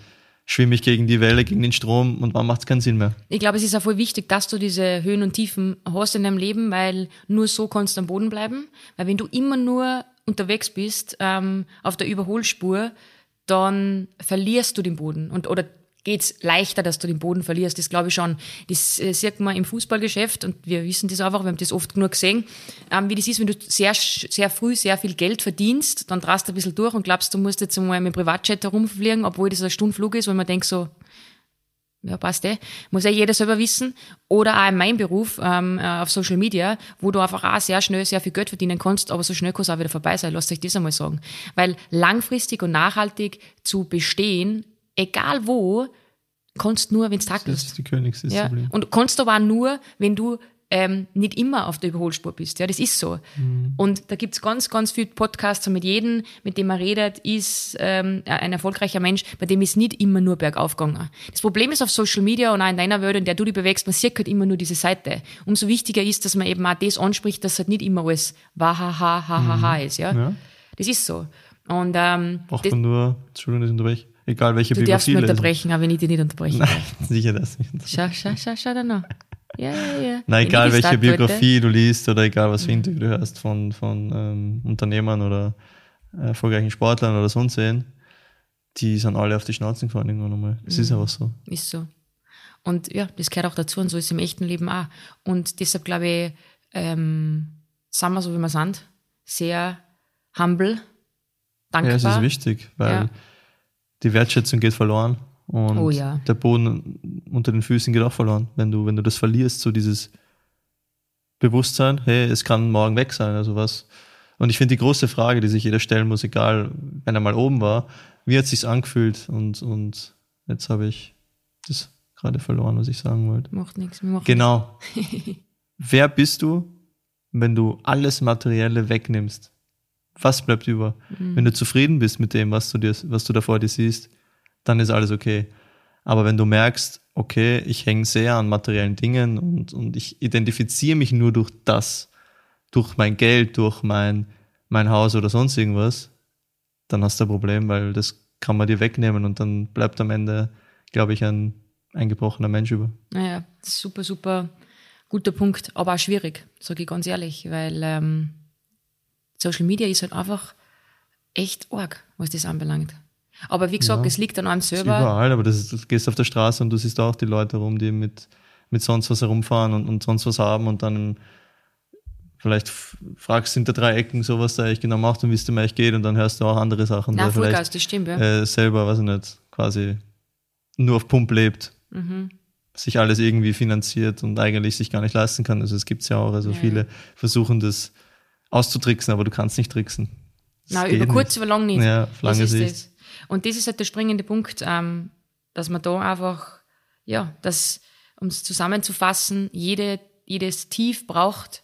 [SPEAKER 2] schwimme ich gegen die Welle, gegen den Strom und wann macht es keinen Sinn mehr.
[SPEAKER 1] Ich glaube, es ist auch voll wichtig, dass du diese Höhen und Tiefen hast in deinem Leben, weil nur so kannst du am Boden bleiben. Weil wenn du immer nur unterwegs bist ähm, auf der Überholspur, dann verlierst du den Boden. Und, oder geht's leichter, dass du den Boden verlierst. Das glaube ich schon. Das äh, sieht man im Fußballgeschäft und wir wissen das einfach, wir haben das oft genug gesehen, ähm, wie das ist, wenn du sehr, sehr früh sehr viel Geld verdienst, dann drast du ein bisschen durch und glaubst, du musst jetzt einmal mit dem Privatjet herumfliegen, obwohl das ein Stundenflug ist, weil man denkt so, ja, passt eh. Muss ja jeder selber wissen. Oder auch in meinem Beruf, ähm, äh, auf Social Media, wo du einfach auch sehr schnell sehr viel Geld verdienen kannst, aber so schnell kann es auch wieder vorbei sein. Lasst euch das einmal sagen. Weil langfristig und nachhaltig zu bestehen, egal wo, kannst nur, wenn es Tag
[SPEAKER 2] Das
[SPEAKER 1] ist.
[SPEAKER 2] ist die Königsdisziplin.
[SPEAKER 1] Ja. Und kannst aber auch nur, wenn du ähm, nicht immer auf der Überholspur bist. Ja, das ist so. Und da gibt's ganz, ganz viele Podcasts und mit jedem, mit dem man redet, ist ähm, ein erfolgreicher Mensch, bei dem ist nicht immer nur bergauf gegangen. Das Problem ist auf Social Media und auch in deiner Welt, in der du dich bewegst, man sieht halt immer nur diese Seite. Umso wichtiger ist, dass man eben auch das anspricht, dass halt nicht immer alles wahaha, hahaha ist. Ja?
[SPEAKER 2] Ja.
[SPEAKER 1] Das ist so. Und ähm,
[SPEAKER 2] Braucht man nur, Entschuldigung, das unterbreche, egal welche
[SPEAKER 1] du darfst
[SPEAKER 2] Biografie
[SPEAKER 1] mich
[SPEAKER 2] lesen.
[SPEAKER 1] unterbrechen, aber wenn ich dich nicht unterbrechen
[SPEAKER 2] Nein, sicher das nicht.
[SPEAKER 1] Schau, schau, schau, schau da noch. Ja, ja, ja.
[SPEAKER 2] Na, egal welche. Biografie du liest oder egal was für
[SPEAKER 1] Mhm.
[SPEAKER 2] Interview du hörst von, von ähm, Unternehmern oder erfolgreichen Sportlern oder sonst wen, die sind alle auf die Schnauzen gefallen irgendwann einmal. Es
[SPEAKER 1] Mhm.
[SPEAKER 2] ist einfach so.
[SPEAKER 1] Ist so. Und ja, das gehört auch dazu und so ist es im echten Leben auch. Und deshalb glaube ich, ähm, sind wir so, wie wir sind, sehr humble, dankbar.
[SPEAKER 2] Ja, es ist wichtig, weil
[SPEAKER 1] Ja.
[SPEAKER 2] Die Wertschätzung geht verloren und
[SPEAKER 1] Oh ja.
[SPEAKER 2] der Boden unter den Füßen geht auch verloren. Wenn du, wenn du das verlierst, so dieses Bewusstsein, hey, es kann morgen weg sein, also was. Und ich finde die große Frage, die sich jeder stellen muss, egal, wenn er mal oben war, wie hat sich's angefühlt? Und, und jetzt habe ich das gerade verloren, was ich sagen wollte.
[SPEAKER 1] Macht nichts. Wir machen
[SPEAKER 2] Genau. Wer bist du, wenn du alles Materielle wegnimmst? Was bleibt über? Wenn du zufrieden bist mit dem, was du, dir, was du da vor dir siehst, dann ist alles okay. Aber wenn du merkst, okay, ich hänge sehr an materiellen Dingen und, und ich identifiziere mich nur durch das, durch mein Geld, durch mein, mein Haus oder sonst irgendwas, dann hast du ein Problem, weil das kann man dir wegnehmen und dann bleibt am Ende, glaube ich, ein eingebrochener Mensch über.
[SPEAKER 1] Naja, super, super guter Punkt, aber auch schwierig, sage ich ganz ehrlich, weil ähm, Social Media ist halt einfach echt arg, was das anbelangt. Aber wie gesagt,
[SPEAKER 2] Ja.
[SPEAKER 1] es liegt an einem selber.
[SPEAKER 2] überall, aber das ist, du gehst auf der Straße und du siehst auch die Leute rum, die mit, mit sonst was herumfahren und, und sonst was haben und dann vielleicht fragst hinter drei Ecken so, was der eigentlich genau macht und wie es dem eigentlich geht und dann hörst du auch andere Sachen,
[SPEAKER 1] Na, Vollgas, das stimmt, ja.
[SPEAKER 2] äh, selber, weiß ich nicht, quasi nur auf Pump lebt,
[SPEAKER 1] Mhm.
[SPEAKER 2] sich alles irgendwie finanziert und eigentlich sich gar nicht leisten kann. Also es gibt's ja auch, also
[SPEAKER 1] Ja.
[SPEAKER 2] viele versuchen das auszutricksen, aber du kannst nicht tricksen. Das geht
[SPEAKER 1] über kurz,
[SPEAKER 2] nicht.
[SPEAKER 1] über lang nicht.
[SPEAKER 2] Ja, auf lange Sicht.
[SPEAKER 1] Das. Und das ist halt der springende Punkt, ähm, dass man da einfach, ja, das, um es zusammenzufassen, jede, jedes Tief braucht,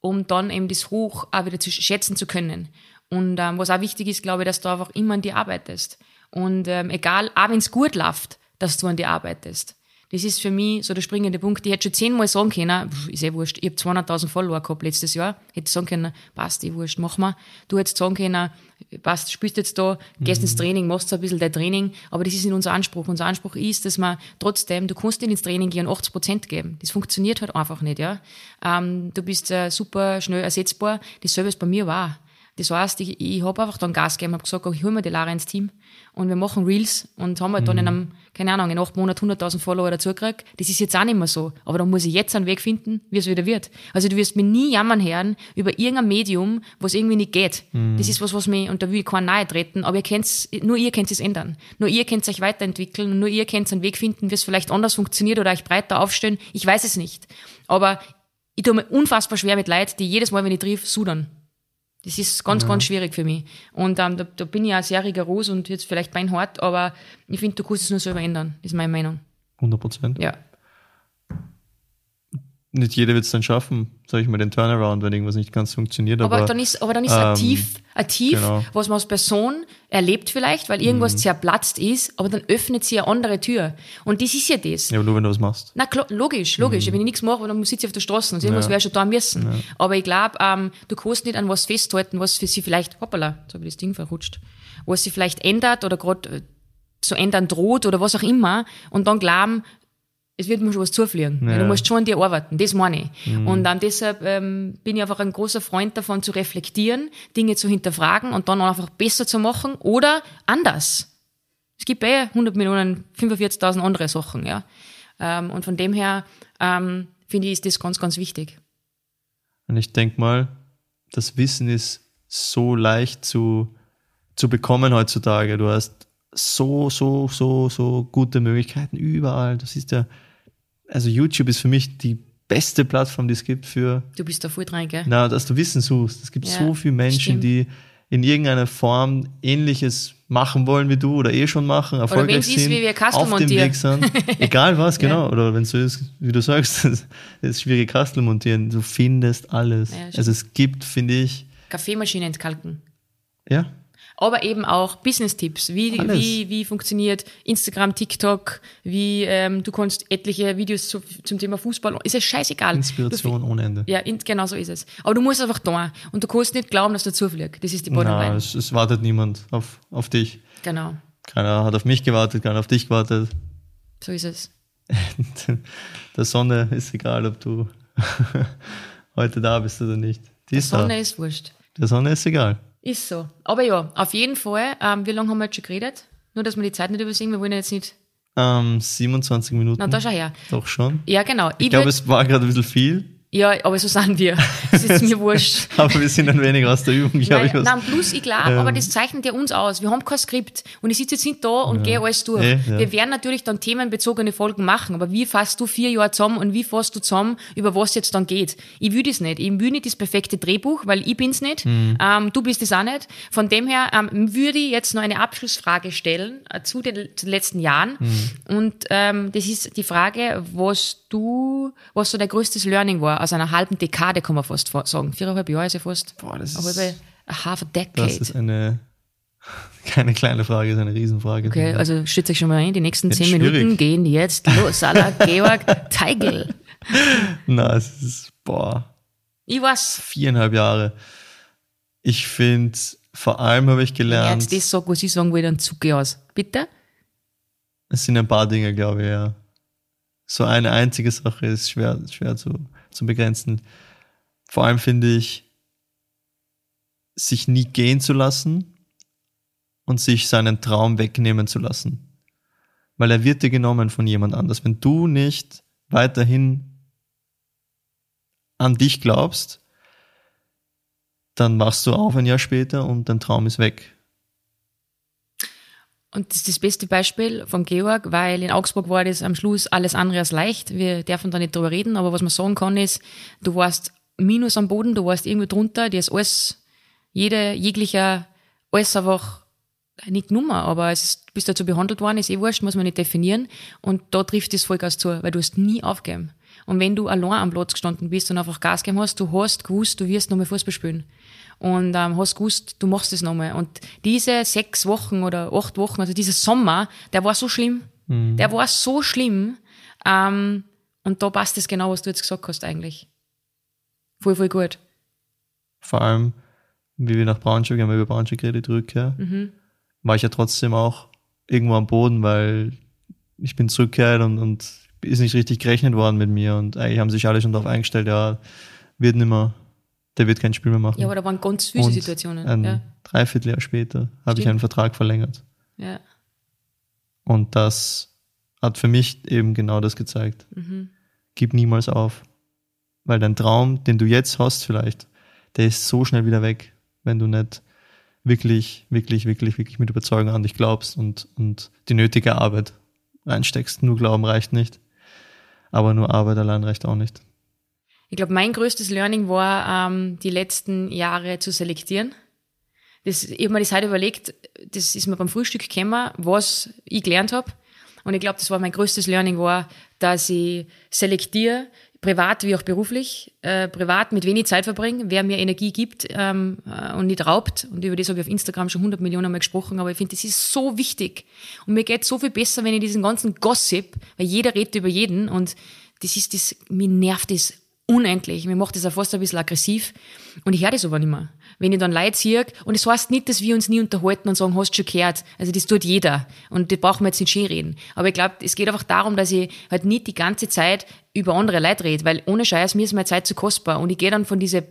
[SPEAKER 1] um dann eben das Hoch auch wieder zu schätzen zu können. Und ähm, was auch wichtig ist, glaube ich, dass du einfach immer an dir arbeitest. Und ähm, egal, auch wenn es gut läuft, dass du an dir arbeitest. Das ist für mich so der springende Punkt. Ich hätte schon zehnmal sagen können, pff, ist eh wurscht, ich habe 200.000 Follower gehabt letztes Jahr, hätte sagen können, passt, eh wurscht, mach mal. Du hättest sagen können, passt, spielst jetzt da, gehst ins Training, machst ein bisschen dein Training, aber das ist nicht unser Anspruch. Unser Anspruch ist, dass man trotzdem, du kannst nicht ins Training gehen und 80 Prozent geben. Das funktioniert halt einfach nicht, ja. Ähm, du bist äh, super schnell ersetzbar. Dasselbe ist bei mir war. Das heißt, ich, ich habe einfach dann Gas gegeben, habe gesagt, oh, ich hol mir die Lara ins Team und wir machen Reels und haben halt dann in einem, keine Ahnung, in acht Monaten 100.000 Follower dazu gekriegt. Das ist jetzt auch nicht mehr so. Aber dann muss ich jetzt einen Weg finden, wie es wieder wird. Also du wirst mir nie jammern hören über irgendein Medium, was irgendwie nicht geht. Das ist was, was mich, und da will ich keinen nahe treten, aber ihr kennt's, nur ihr könnt es ändern. Nur ihr könnt euch weiterentwickeln und nur ihr könnt einen Weg finden, wie es vielleicht anders funktioniert oder euch breiter aufstellen. Ich weiß es nicht. Aber ich tue mir unfassbar schwer mit Leid, die jedes Mal, wenn ich triff, sudern. Das ist ganz, ganz schwierig für mich. Und ähm, da, da bin ich auch sehr rigoros und jetzt vielleicht beinhart, aber ich finde, du kannst es nur selber ändern. Ist meine Meinung.
[SPEAKER 2] 100 Prozent.
[SPEAKER 1] Ja.
[SPEAKER 2] Nicht jeder wird es dann schaffen, sage ich mal, den Turnaround, wenn irgendwas nicht ganz funktioniert.
[SPEAKER 1] Aber,
[SPEAKER 2] Aber,
[SPEAKER 1] dann ist, aber dann ist ein
[SPEAKER 2] ähm,
[SPEAKER 1] Tief, ein Tief,
[SPEAKER 2] genau.
[SPEAKER 1] was man als Person erlebt vielleicht, weil irgendwas zerplatzt ist, aber dann öffnet sie eine andere Tür. Und das ist ja das.
[SPEAKER 2] ja, aber nur wenn du was machst.
[SPEAKER 1] Na klar, logisch, logisch. Wenn ich nichts mache, dann sitze ich auf der Straße und irgendwas
[SPEAKER 2] Ja.
[SPEAKER 1] wäre schon da müssen. Aber ich glaube, ähm, du kannst nicht an was festhalten, was für sie vielleicht, hoppala, jetzt habe ich das Ding verrutscht, was sie vielleicht ändert oder gerade so ändern droht oder was auch immer und dann glauben, es wird mir schon was zufliegen.
[SPEAKER 2] Ja.
[SPEAKER 1] Du musst schon an dir arbeiten, das meine ich. Und dann deshalb ähm, bin ich einfach ein großer Freund davon zu reflektieren, Dinge zu hinterfragen und dann einfach besser zu machen oder anders. Es gibt eh 100 Millionen, 45.000 andere Sachen, ja. Ähm, und von dem her ähm, finde ich, ist das ganz, ganz wichtig.
[SPEAKER 2] Und ich denke mal, das Wissen ist so leicht zu, zu bekommen heutzutage. Du hast so, so, so, so gute Möglichkeiten überall. Das ist ja, also YouTube ist für mich die beste Plattform, die es gibt für,
[SPEAKER 1] Du bist da voll dran, gell?
[SPEAKER 2] na, dass du Wissen suchst. Es gibt
[SPEAKER 1] Ja,
[SPEAKER 2] so viele Menschen,
[SPEAKER 1] stimmt.
[SPEAKER 2] die in irgendeiner Form Ähnliches machen wollen wie du oder eh schon machen, erfolgreich
[SPEAKER 1] wenn's ist,
[SPEAKER 2] sind,
[SPEAKER 1] wie wir Kastel
[SPEAKER 2] auf dem
[SPEAKER 1] montieren.
[SPEAKER 2] Weg sind. Egal was, genau. Oder wenn es so ist, wie du sagst, das ist schwierig Kastel montieren. Du findest alles.
[SPEAKER 1] Ja,
[SPEAKER 2] also es gibt, finde ich,
[SPEAKER 1] Kaffeemaschine entkalken.
[SPEAKER 2] ja,
[SPEAKER 1] Aber eben auch Business-Tipps. Wie,
[SPEAKER 2] Alles.
[SPEAKER 1] wie, wie funktioniert Instagram, TikTok, wie ähm, du kannst etliche Videos zu, zum Thema Fußball. Ist es scheißegal.
[SPEAKER 2] Inspiration ohne Ende.
[SPEAKER 1] Du, ja, in, genau so ist es. Aber du musst einfach da. Und du kannst nicht glauben, dass du zufliegt. Das ist die Bottomline.
[SPEAKER 2] es, es wartet niemand auf, auf dich.
[SPEAKER 1] Genau.
[SPEAKER 2] Keiner hat auf mich gewartet, keiner auf dich gewartet.
[SPEAKER 1] So ist es.
[SPEAKER 2] Der Sonne ist egal, ob du heute da bist oder nicht. Die ist
[SPEAKER 1] Sonne
[SPEAKER 2] da.
[SPEAKER 1] ist wurscht.
[SPEAKER 2] Der Sonne ist egal.
[SPEAKER 1] Ist so. Aber ja, auf jeden Fall. Ähm, wie lange haben wir jetzt schon geredet? Nur, dass wir die Zeit nicht übersehen. Wir wollen ja jetzt nicht.
[SPEAKER 2] Ähm, 27 Minuten.
[SPEAKER 1] Na, da schau her.
[SPEAKER 2] Doch schon.
[SPEAKER 1] Ja, genau.
[SPEAKER 2] Ich glaube,
[SPEAKER 1] würd-
[SPEAKER 2] es war gerade ein bisschen viel,
[SPEAKER 1] ja, aber so sind wir. Das ist mir wurscht.
[SPEAKER 2] aber wir sind ein wenig aus der Übung, glaube ich.
[SPEAKER 1] Nein,
[SPEAKER 2] Was.
[SPEAKER 1] nein, plus ich glaube,
[SPEAKER 2] Ähm.
[SPEAKER 1] aber das zeichnet ja uns aus. Wir haben kein Skript und ich sitze jetzt nicht da und gehe alles durch.
[SPEAKER 2] Eh, ja.
[SPEAKER 1] Wir werden natürlich dann themenbezogene Folgen machen, aber wie fasst du vier Jahre zusammen und wie fasst du zusammen, über was jetzt dann geht? Ich will das nicht. Ich will nicht das perfekte Drehbuch, weil ich bin's nicht.
[SPEAKER 2] Mhm.
[SPEAKER 1] Ähm, du bist es auch nicht. Von dem her ähm, würde ich jetzt noch eine Abschlussfrage stellen äh, zu, den, zu den letzten Jahren.
[SPEAKER 2] Mhm.
[SPEAKER 1] Und ähm, das ist die Frage, was du, was so dein größtes Learning war aus einer halben Dekade, kann man fast fa- sagen. Viereinhalb Jahre ist ja fast.
[SPEAKER 2] Boah, das ist,
[SPEAKER 1] halbe, a half a decade.
[SPEAKER 2] das ist eine, keine kleine Frage, das ist eine Riesenfrage.
[SPEAKER 1] Okay, also stützt euch schon mal ein, die nächsten zehn
[SPEAKER 2] schwierig.
[SPEAKER 1] Minuten gehen jetzt los. Salah, Georg, Teigl.
[SPEAKER 2] Na, es ist, boah,
[SPEAKER 1] Ich weiß,
[SPEAKER 2] viereinhalb Jahre. Ich finde, vor allem habe ich
[SPEAKER 1] wenn ich
[SPEAKER 2] gelernt,
[SPEAKER 1] jetzt das sage, was ich sagen will, dann zucke ich aus. Bitte?
[SPEAKER 2] es sind ein paar Dinge, glaube ich, ja. So eine einzige Sache ist schwer, schwer zu, zu begrenzen. Vor allem finde ich, sich nie gehen zu lassen und sich seinen Traum wegnehmen zu lassen. Weil er wird dir genommen von jemand anders. Wenn du nicht weiterhin an dich glaubst, dann wachst du auf ein Jahr später und dein Traum ist weg.
[SPEAKER 1] Und das ist das beste Beispiel vom Georg, weil in Augsburg war das am Schluss alles andere als leicht. Wir dürfen da nicht drüber reden, aber was man sagen kann ist, du warst minus am Boden, du warst irgendwo drunter, dir ist alles, jede, jeglicher, alles einfach nicht Nummer, aber es ist, bist dazu behandelt worden, ist eh wurscht, muss man nicht definieren. Und da trifft das Vollgas zu, weil du hast nie aufgegeben. Und wenn du allein am Platz gestanden bist und einfach Gas gegeben hast, du hast gewusst, du wirst nochmal Fußball spielen. Und ähm, hast gewusst, du machst das nochmal. Und diese sechs Wochen oder acht Wochen, also dieser Sommer, der war so schlimm. Der war so schlimm. Ähm, und da passt es genau, was du jetzt gesagt hast eigentlich. Voll, voll gut.
[SPEAKER 2] vor allem, wie wir nach Braunschweig, haben wir über Braunschweig geredet, Rückkehr, war ich ja trotzdem auch irgendwo am Boden, weil ich bin zurückgekehrt und, und ist nicht richtig gerechnet worden mit mir und eigentlich haben sich alle schon darauf eingestellt, ja, wird nimmer, der wird kein Spiel mehr machen.
[SPEAKER 1] Ja, aber da waren ganz viele
[SPEAKER 2] und
[SPEAKER 1] Situationen.
[SPEAKER 2] Ein
[SPEAKER 1] Ja,
[SPEAKER 2] Dreivierteljahr später habe ich einen Vertrag verlängert.
[SPEAKER 1] ja.
[SPEAKER 2] Und das hat für mich eben genau das gezeigt.
[SPEAKER 1] Mhm.
[SPEAKER 2] Gib niemals auf. Weil dein Traum, den du jetzt hast vielleicht, der ist so schnell wieder weg, wenn du nicht wirklich, wirklich, wirklich, wirklich mit Überzeugung an dich glaubst und, und die nötige Arbeit reinsteckst. Nur Glauben reicht nicht. Aber nur Arbeit allein reicht auch nicht.
[SPEAKER 1] Ich glaube, mein größtes Learning war, ähm, die letzten Jahre zu selektieren. Das, ich habe mir das heute überlegt, das ist mir beim Frühstück gekommen, was ich gelernt habe. Und ich glaube, das war mein größtes Learning war, dass ich selektiere, privat wie auch beruflich, äh, privat mit wenig Zeit verbringen, wer mir Energie gibt ähm, äh, und nicht raubt. Und über das habe ich auf Instagram schon 100 Millionen Mal gesprochen, aber ich finde, das ist so wichtig. Und mir geht so viel besser, wenn ich diesen ganzen Gossip, weil jeder redet über jeden und das ist das, mir nervt das unendlich. Mir macht das auch fast ein bisschen aggressiv. Und ich höre das aber nicht mehr. Wenn ich dann Leute sehe, und es das heißt nicht, dass wir uns nie unterhalten und sagen, hast du schon gehört. Also das tut jeder. Und das brauchen wir jetzt nicht schön reden. Aber ich glaube, es geht einfach darum, dass ich halt nicht die ganze Zeit über andere Leute rede, weil ohne Scheiß, mir ist meine Zeit zu kostbar. Und ich gehe dann von diesen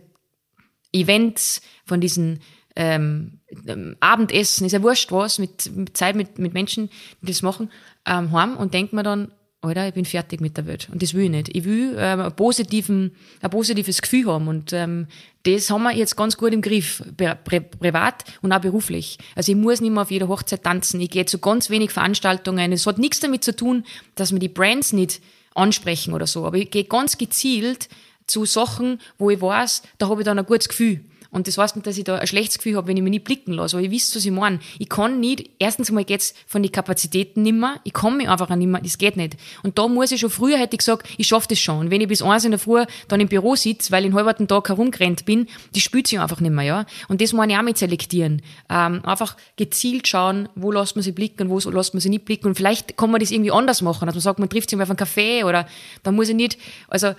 [SPEAKER 1] Events, von diesen ähm, ähm, Abendessen, ist ja wurscht was, mit, mit Zeit mit, mit Menschen, die das machen, ähm, heim und denke mir dann, Alter, ich bin fertig mit der Welt. Und das will ich nicht. Ich will ähm, ein, positiven, ein positives Gefühl haben. Und ähm, das haben wir jetzt ganz gut im Griff, pri privat und auch beruflich. Also ich muss nicht mehr auf jeder Hochzeit tanzen. Ich gehe zu ganz wenig Veranstaltungen. Es hat nichts damit zu tun, dass wir die Brands nicht ansprechen oder so. Aber ich gehe ganz gezielt zu Sachen, wo ich weiß, da habe ich dann ein gutes Gefühl. Und das heißt nicht, dass ich da ein schlechtes Gefühl habe, wenn ich mich nicht blicken lasse. Aber ihr wisst, was ich meine. Ich kann nicht, erstens mal geht's von den Kapazitäten nimmer. Ich kann mich einfach nimmer, das geht nicht. Und da muss ich schon, früher hätte ich gesagt, ich schaffe das schon. Und wenn ich bis eins in der Früh dann im Büro sitze, weil ich einen halben Tag herumgerannt bin, die spürt sich einfach nicht mehr, ja. Und das muss ich auch mit selektieren. Ähm, einfach gezielt schauen, wo lässt man sie blicken und wo lässt man sie nicht blicken. Und vielleicht kann man das irgendwie anders machen, dass man sagt, man trifft sich mal auf einen Kaffee oder dann muss ich nicht, also,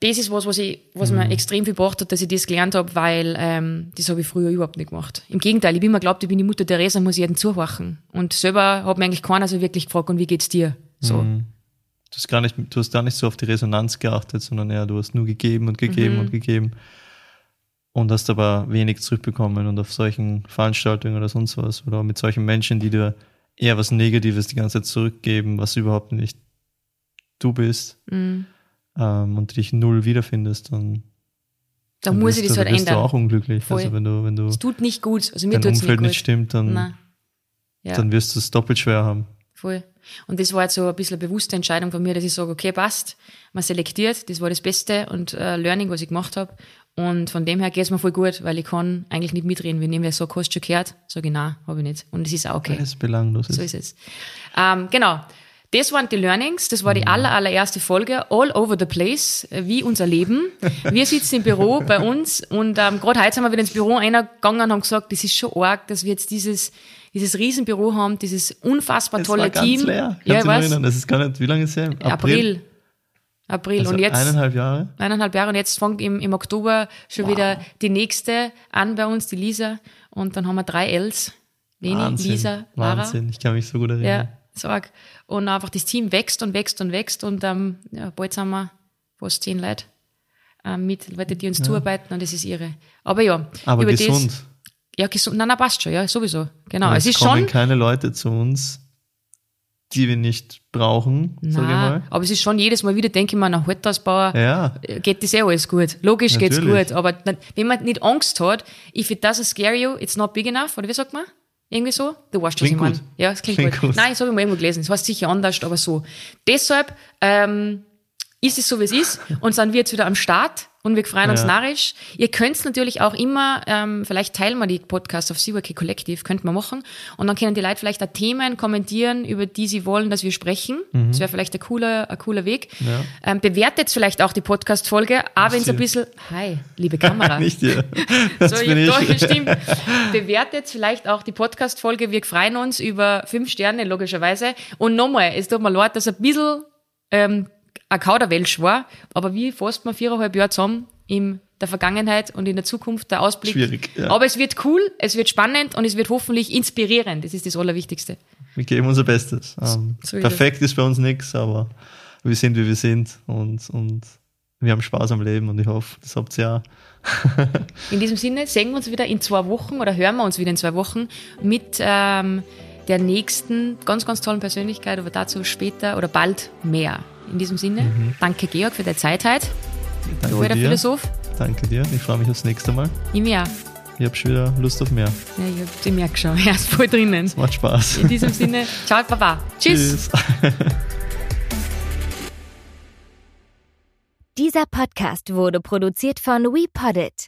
[SPEAKER 1] das ist was, was, ich, was mhm. mir extrem viel gebracht hat, dass ich das gelernt habe, weil ähm, das habe ich früher überhaupt nicht gemacht. Im Gegenteil, ich bin immer glaubt, ich bin die Mutter Teresa, muss jeden zuhorchen. Und selber hat mir eigentlich keiner so wirklich gefragt, und wie geht's dir? So. Mhm.
[SPEAKER 2] Du hast, gar nicht, du hast gar nicht so auf die Resonanz geachtet, sondern eher, du hast nur gegeben und gegeben mhm. und gegeben und hast aber wenig zurückbekommen. Und auf solchen Veranstaltungen oder sonst was oder mit solchen Menschen, die dir eher was Negatives die ganze Zeit zurückgeben, was überhaupt nicht du bist. Mhm ähm, und dich null wiederfindest, dann
[SPEAKER 1] da muss ich das halt
[SPEAKER 2] ändern.
[SPEAKER 1] du
[SPEAKER 2] auch unglücklich.
[SPEAKER 1] Voll.
[SPEAKER 2] Also wenn du, wenn du
[SPEAKER 1] es tut nicht gut. Also mir
[SPEAKER 2] dein Umfeld
[SPEAKER 1] nicht,
[SPEAKER 2] nicht stimmt, dann, ja. dann wirst du es doppelt schwer haben.
[SPEAKER 1] Voll. Und das war jetzt so ein bisschen eine bewusste Entscheidung von mir, dass ich sage, okay, passt, man selektiert, das war das Beste und äh, Learning, was ich gemacht habe. Und von dem her geht es mir voll gut, weil ich kann eigentlich nicht mitreden. Wenn jemand sagt, hast du schon gehört? Sage ich, nein, habe ich nicht. Und es ist auch okay.
[SPEAKER 2] Weil es belanglos
[SPEAKER 1] ist. So ist es. Ähm, genau. Das waren die Learnings, das war die aller, allererste Folge, all over the place, wie unser Leben. Wir sitzen im Büro bei uns und ähm, gerade heute sind wir wieder ins Büro eingegangen und haben gesagt, das ist schon arg, dass wir jetzt dieses, dieses Riesenbüro haben, dieses unfassbar tolle
[SPEAKER 2] war
[SPEAKER 1] Team.
[SPEAKER 2] Ganz leer. ja, ich weiß. Das ist gar nicht, wie lange ist es her?
[SPEAKER 1] April. April. April.
[SPEAKER 2] Also
[SPEAKER 1] und jetzt.
[SPEAKER 2] Eineinhalb Jahre?
[SPEAKER 1] Eineinhalb Jahre. Und jetzt fängt im, im Oktober schon wow. wieder die nächste an bei uns, die Lisa. Und dann haben wir drei Ls. Leni,
[SPEAKER 2] Wahnsinn,
[SPEAKER 1] Lisa,
[SPEAKER 2] Lara. Wahnsinn. Ich kann mich so gut erinnern.
[SPEAKER 1] Ja, Sorg. Und einfach das Team wächst und wächst und wächst und ähm, ja, bald sind wir fast zehn Leute ähm, mit Leute, die uns ja. zuarbeiten und das ist irre. Aber ja,
[SPEAKER 2] aber gesund. Das,
[SPEAKER 1] ja, gesund. Nein, nein, passt schon, ja, sowieso. Genau.
[SPEAKER 2] Aber
[SPEAKER 1] es,
[SPEAKER 2] es
[SPEAKER 1] ist
[SPEAKER 2] kommen
[SPEAKER 1] schon.
[SPEAKER 2] keine Leute zu uns, die wir nicht brauchen, sage ich mal.
[SPEAKER 1] Aber es ist schon jedes Mal wieder, denke ich mir, nach Holtausbauer
[SPEAKER 2] ja.
[SPEAKER 1] geht das eh alles gut. Logisch Natürlich. geht's gut. Aber wenn man nicht Angst hat, if it doesn't scare you, it's not big enough, oder wie sagt man? Irgendwie so? Du weißt, was ich meine. Ja, es klingt, klingt gut. gut. Nein, das habe ich mal irgendwo gelesen. Das heißt sicher anders, aber so. Deshalb ähm, ist es so, wie es ist. Und sind wir jetzt wieder am Start und wir freuen uns ja. narrisch. Ihr könnt natürlich auch immer, ähm, vielleicht teilen wir die Podcasts auf Seawake Collective, könnte man machen. Und dann können die Leute vielleicht auch Themen kommentieren, über die sie wollen, dass wir sprechen. Mhm. Das wäre vielleicht ein cooler, ein cooler Weg. Ja. Ähm, bewertet vielleicht auch die Podcast-Folge, aber wenn es ein bisschen, hi, liebe Kamera.
[SPEAKER 2] Nicht dir.
[SPEAKER 1] so, ich bin ich. Stimmt. Bewertet vielleicht auch die Podcast-Folge. Wir freuen uns über fünf Sterne, logischerweise. Und nochmal, es tut mir leid, dass ein bisschen, ähm, ein Kauderwelsch war, aber wie fasst man viereinhalb Jahre zusammen in der Vergangenheit und in der Zukunft, der Ausblick.
[SPEAKER 2] Schwierig, ja.
[SPEAKER 1] Aber es wird cool, es wird spannend und es wird hoffentlich inspirierend. Das ist das Allerwichtigste.
[SPEAKER 2] Wir geben unser Bestes. Ähm, so perfekt ist bei uns nichts, aber wir sind, wie wir sind und, und wir haben Spaß am Leben und ich hoffe, das habt ihr auch.
[SPEAKER 1] in diesem Sinne sehen wir uns wieder in zwei Wochen oder hören wir uns wieder in zwei Wochen mit ähm, der nächsten ganz, ganz tollen Persönlichkeit, aber dazu später oder bald mehr. In diesem Sinne, mhm. danke Georg für deine Zeit heute.
[SPEAKER 2] Danke du alter dir. Philosoph. Danke dir. Ich freue mich aufs nächste Mal.
[SPEAKER 1] Ich mir auch.
[SPEAKER 2] Ich habe schon wieder Lust auf mehr.
[SPEAKER 1] Ja, ich, hab, ich merke schon. Er ist voll drinnen.
[SPEAKER 2] Es macht Spaß.
[SPEAKER 1] In diesem Sinne, ciao, Baba. Tschüss. Tschüss.
[SPEAKER 3] Dieser Podcast wurde produziert von WePoddit.